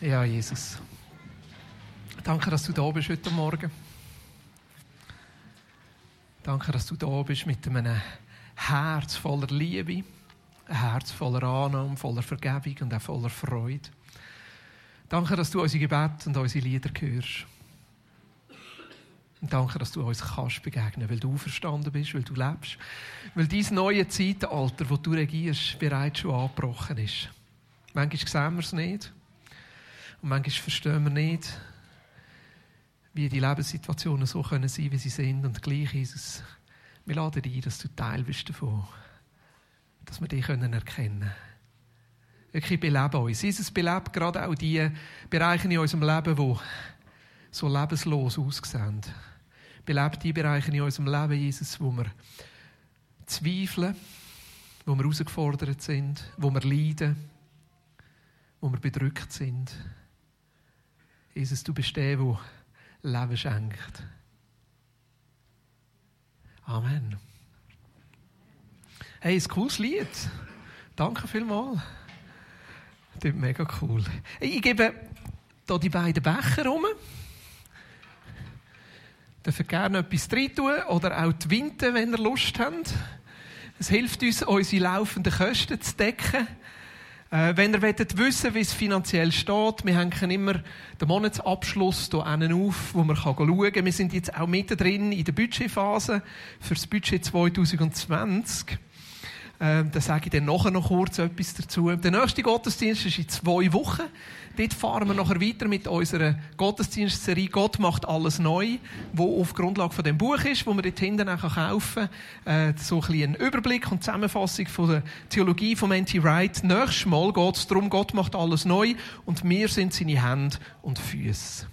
Ja, Jesus. Danke, dass du da bist heute Morgen. Danke, dass du da bist mit einem Herz voller Liebe, ein Herz voller Annahme, voller Vergebung und auch voller Freude. Danke, dass du unsere Gebete und unsere Lieder hörst. Und danke, dass du uns kannst begegnen, weil du verstanden bist, weil du lebst, weil dein neue Zeitalter, das du regierst, bereits schon angebrochen ist. Manchmal sehen wir es nicht. Und manchmal verstehen wir nicht, wie die Lebenssituationen so können sein, wie sie sind. Und gleich es, wir laden ein, dass du Teil bist davon. Dass wir dich erkennen können. Wirklich beleben uns. Jesus belebt gerade auch die Bereiche in unserem Leben, die so lebenslos aussehen. Belebt die Bereiche in unserem Leben, Jesus, wo wir zweifeln, wo wir herausgefordert sind, wo wir leiden, wo wir bedrückt sind. Jesus, du bist der, der Leben schenkt. Amen. Hey, ein cooles Lied. Danke vielmals. Das ist mega cool. Ich gebe hier die beiden Becher rum. Dürft gerne etwas rein tun oder auch die Winde, wenn ihr Lust habt. Es hilft uns, unsere laufenden Kosten zu decken. Äh, wenn ihr wollt wissen wie es finanziell steht, wir hängen immer den Monatsabschluss hier auf, wo man schauen kann. Wir sind jetzt auch mittendrin in der Budgetphase für das Budget 2020. Ähm, da sage ich dann nachher noch kurz etwas dazu. Der nächste Gottesdienst ist in zwei Wochen. Dort fahren wir nachher weiter mit unserer Gottesdienstserie Gott macht alles neu, wo auf Grundlage von dem Buch ist, wo man dort hinten auch kaufen kann. Äh, so ein bisschen Überblick und Zusammenfassung von der Theologie von N.T. Wright. Nächstes Mal geht es darum, Gott macht alles neu und wir sind seine Hände und Füße.